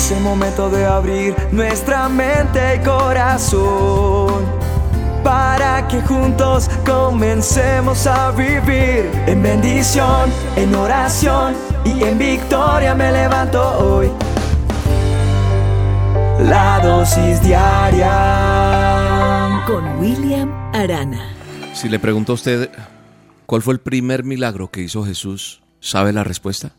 Es el momento de abrir nuestra mente y corazón para que juntos comencemos a vivir en bendición, en oración y en victoria me levanto hoy. La dosis diaria con William Arana. Si le pregunto a usted cuál fue el primer milagro que hizo Jesús, ¿sabe la respuesta?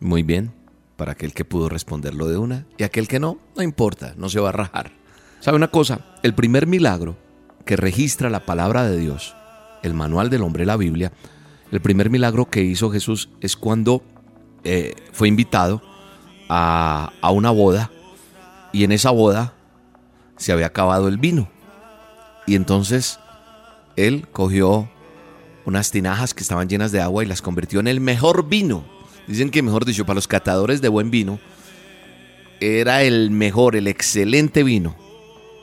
Muy bien, para aquel que pudo responderlo de una y aquel que no, no importa, no se va a rajar. ¿Sabe una cosa? El primer milagro que registra la palabra de Dios, el manual del hombre, la Biblia, el primer milagro que hizo Jesús es cuando eh, fue invitado a, a una boda y en esa boda se había acabado el vino. Y entonces él cogió unas tinajas que estaban llenas de agua y las convirtió en el mejor vino Dicen que, mejor dicho, para los catadores de buen vino, era el mejor, el excelente vino.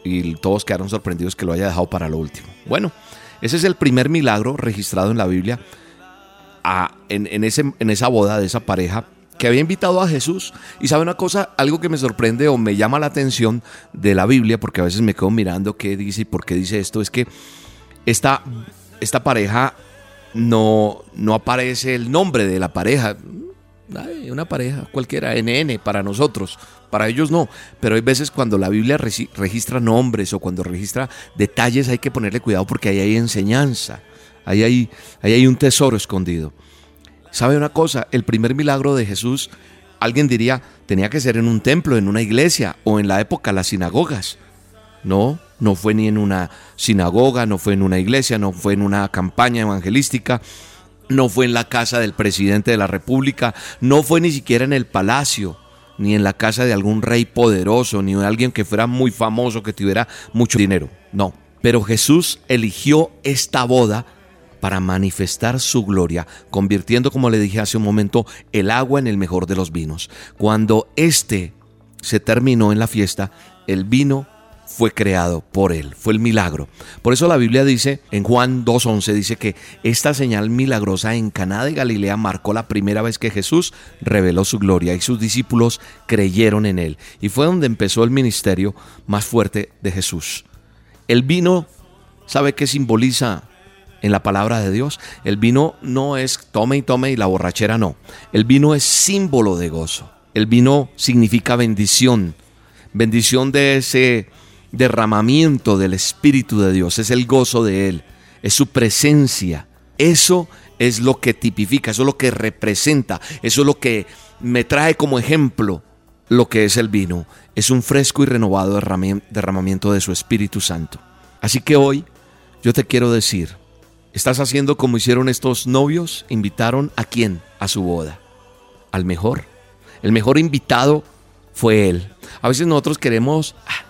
Y todos quedaron sorprendidos que lo haya dejado para lo último. Bueno, ese es el primer milagro registrado en la Biblia en, ese, en esa boda de esa pareja que había invitado a Jesús. Y sabe una cosa, algo que me sorprende o me llama la atención de la Biblia, porque a veces me quedo mirando qué dice y por qué dice esto, es que esta, esta pareja no, no aparece el nombre de la pareja una pareja cualquiera, NN para nosotros, para ellos no, pero hay veces cuando la Biblia registra nombres o cuando registra detalles hay que ponerle cuidado porque ahí hay enseñanza, ahí hay, ahí hay un tesoro escondido. ¿Sabe una cosa? El primer milagro de Jesús, alguien diría, tenía que ser en un templo, en una iglesia o en la época las sinagogas. No, no fue ni en una sinagoga, no fue en una iglesia, no fue en una campaña evangelística no fue en la casa del presidente de la República, no fue ni siquiera en el palacio, ni en la casa de algún rey poderoso, ni de alguien que fuera muy famoso, que tuviera mucho dinero. No, pero Jesús eligió esta boda para manifestar su gloria, convirtiendo, como le dije hace un momento, el agua en el mejor de los vinos. Cuando este se terminó en la fiesta, el vino fue creado por él, fue el milagro. Por eso la Biblia dice en Juan 2:11 dice que esta señal milagrosa en Caná de Galilea marcó la primera vez que Jesús reveló su gloria y sus discípulos creyeron en él y fue donde empezó el ministerio más fuerte de Jesús. El vino, ¿sabe qué simboliza en la palabra de Dios? El vino no es tome y tome y la borrachera no. El vino es símbolo de gozo. El vino significa bendición, bendición de ese derramamiento del Espíritu de Dios, es el gozo de Él, es su presencia. Eso es lo que tipifica, eso es lo que representa, eso es lo que me trae como ejemplo lo que es el vino. Es un fresco y renovado derramamiento de su Espíritu Santo. Así que hoy yo te quiero decir, ¿estás haciendo como hicieron estos novios? Invitaron a quién? A su boda. Al mejor. El mejor invitado fue él. A veces nosotros queremos, ah,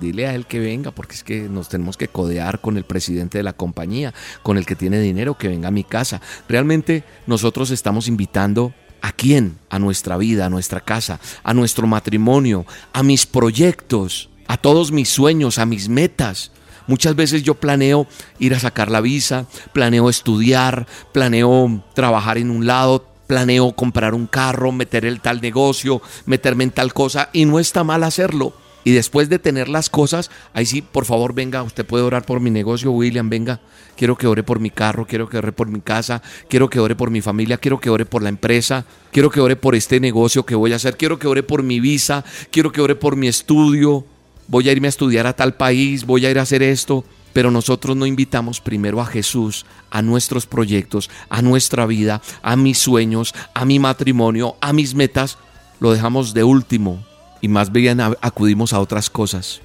dile a él que venga, porque es que nos tenemos que codear con el presidente de la compañía, con el que tiene dinero, que venga a mi casa. Realmente nosotros estamos invitando a quién, a nuestra vida, a nuestra casa, a nuestro matrimonio, a mis proyectos, a todos mis sueños, a mis metas. Muchas veces yo planeo ir a sacar la visa, planeo estudiar, planeo trabajar en un lado, planeo comprar un carro, meter el tal negocio, meterme en tal cosa y no está mal hacerlo y después de tener las cosas, ahí sí, por favor, venga, usted puede orar por mi negocio, William, venga. Quiero que ore por mi carro, quiero que ore por mi casa, quiero que ore por mi familia, quiero que ore por la empresa, quiero que ore por este negocio que voy a hacer, quiero que ore por mi visa, quiero que ore por mi estudio, voy a irme a estudiar a tal país, voy a ir a hacer esto. Pero nosotros no invitamos primero a Jesús, a nuestros proyectos, a nuestra vida, a mis sueños, a mi matrimonio, a mis metas. Lo dejamos de último y más bien acudimos a otras cosas.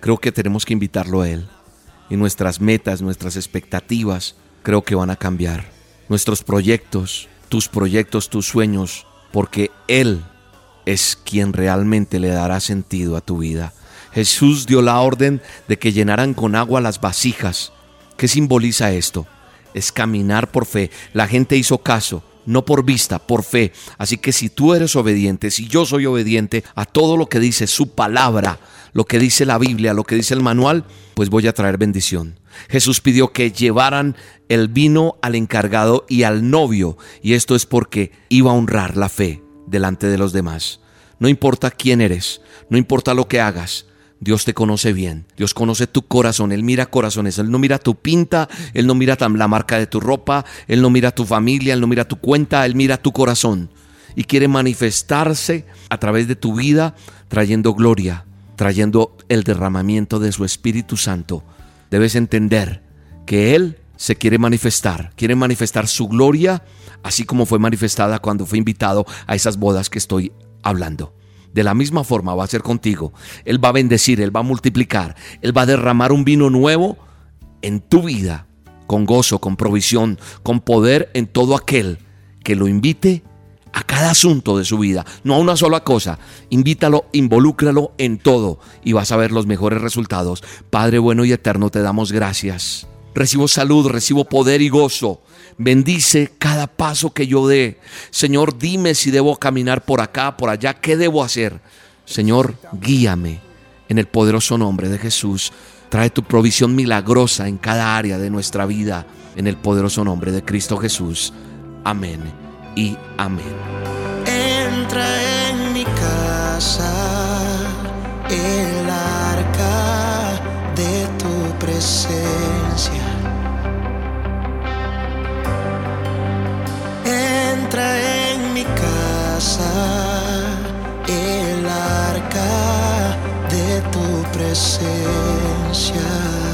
Creo que tenemos que invitarlo a Él. Y nuestras metas, nuestras expectativas, creo que van a cambiar. Nuestros proyectos, tus proyectos, tus sueños, porque Él es quien realmente le dará sentido a tu vida. Jesús dio la orden de que llenaran con agua las vasijas. ¿Qué simboliza esto? Es caminar por fe. La gente hizo caso no por vista, por fe. Así que si tú eres obediente, si yo soy obediente a todo lo que dice su palabra, lo que dice la Biblia, lo que dice el manual, pues voy a traer bendición. Jesús pidió que llevaran el vino al encargado y al novio, y esto es porque iba a honrar la fe delante de los demás. No importa quién eres, no importa lo que hagas, Dios te conoce bien. Dios conoce tu corazón. Él mira corazones. Él no mira tu pinta. Él no mira la marca de tu ropa. Él no mira tu familia. Él no mira tu cuenta. Él mira tu corazón. Y quiere manifestarse a través de tu vida trayendo gloria, trayendo el derramamiento de su Espíritu Santo. Debes entender que Él se quiere manifestar. Quiere manifestar su gloria así como fue manifestada cuando fue invitado a esas bodas que estoy hablando. De la misma forma va a ser contigo. Él va a bendecir, Él va a multiplicar, Él va a derramar un vino nuevo en tu vida, con gozo, con provisión, con poder en todo aquel que lo invite a cada asunto de su vida, no a una sola cosa. Invítalo, involúcralo en todo y vas a ver los mejores resultados. Padre bueno y eterno, te damos gracias. Recibo salud, recibo poder y gozo. Bendice cada paso que yo dé. Señor, dime si debo caminar por acá, por allá, ¿qué debo hacer? Señor, guíame en el poderoso nombre de Jesús. Trae tu provisión milagrosa en cada área de nuestra vida, en el poderoso nombre de Cristo Jesús. Amén y amén. Entra en mi casa presencia.